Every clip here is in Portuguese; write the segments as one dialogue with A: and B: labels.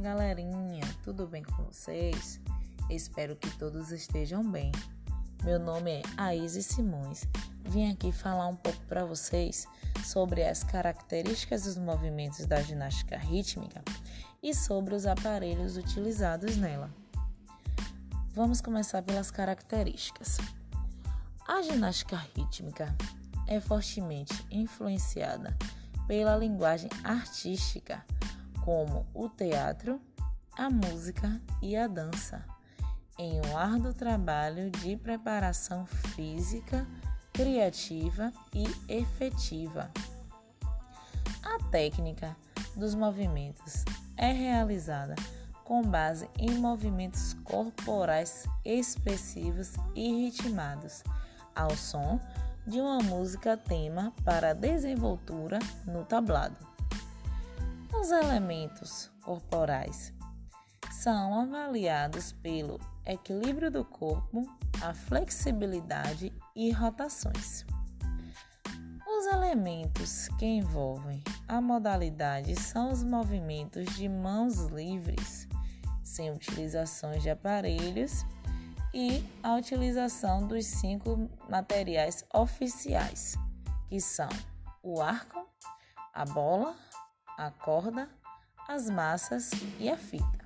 A: galerinha, tudo bem com vocês? Espero que todos estejam bem. Meu nome é Aise Simões. Vim aqui falar um pouco para vocês sobre as características dos movimentos da ginástica rítmica e sobre os aparelhos utilizados nela. Vamos começar pelas características. A ginástica rítmica é fortemente influenciada pela linguagem artística como o teatro, a música e a dança, em um árduo trabalho de preparação física, criativa e efetiva. A técnica dos movimentos é realizada com base em movimentos corporais expressivos e ritmados ao som de uma música tema para desenvoltura no tablado. Os elementos corporais são avaliados pelo equilíbrio do corpo, a flexibilidade e rotações. Os elementos que envolvem a modalidade são os movimentos de mãos livres, sem utilizações de aparelhos, e a utilização dos cinco materiais oficiais, que são o arco, a bola, a corda, as massas e a fita.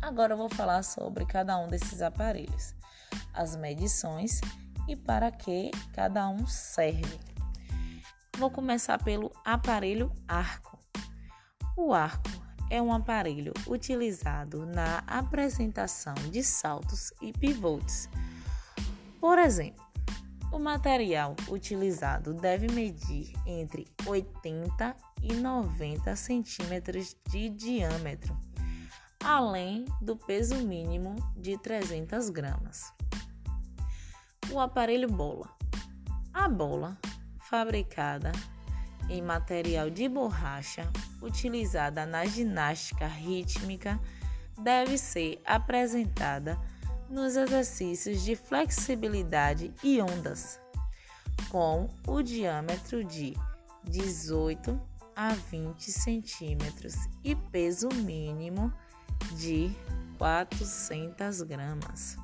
A: Agora eu vou falar sobre cada um desses aparelhos, as medições e para que cada um serve. Vou começar pelo aparelho arco. O arco é um aparelho utilizado na apresentação de saltos e pivotes. Por exemplo, o material utilizado deve medir entre 80 e 90 centímetros de diâmetro, além do peso mínimo de 300 gramas. O aparelho bola. A bola, fabricada em material de borracha, utilizada na ginástica rítmica, deve ser apresentada nos exercícios de flexibilidade e ondas, com o diâmetro de 18 a 20 centímetros e peso mínimo de 400 gramas.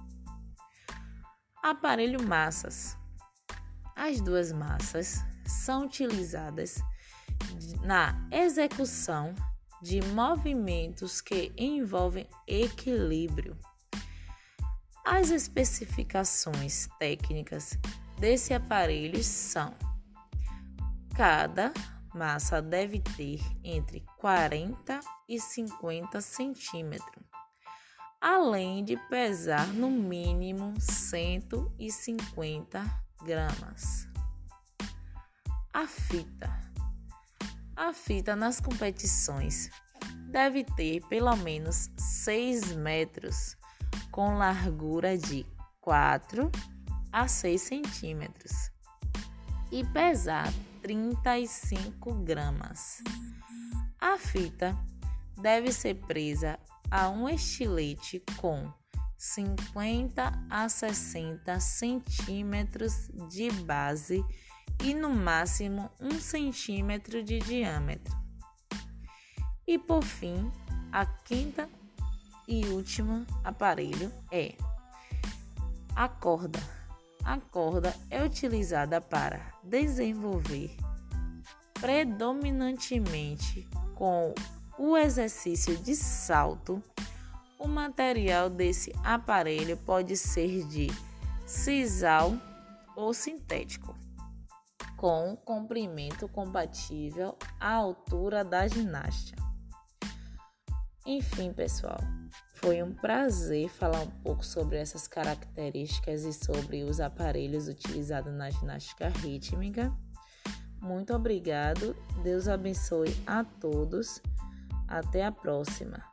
A: Aparelho massas. As duas massas são utilizadas na execução de movimentos que envolvem equilíbrio as especificações técnicas desse aparelho são: cada massa deve ter entre 40 e 50 centímetros, além de pesar no mínimo 150 gramas. A fita. A fita nas competições deve ter pelo menos 6 metros com largura de 4 a 6 centímetros e pesar 35 gramas. A fita deve ser presa a um estilete com 50 a 60 centímetros de base e no máximo 1 centímetro de diâmetro. E por fim, a quinta e último aparelho é a corda. A corda é utilizada para desenvolver predominantemente com o exercício de salto. O material desse aparelho pode ser de sisal ou sintético, com comprimento compatível à altura da ginástica. Enfim, pessoal, foi um prazer falar um pouco sobre essas características e sobre os aparelhos utilizados na ginástica rítmica. Muito obrigado. Deus abençoe a todos. Até a próxima.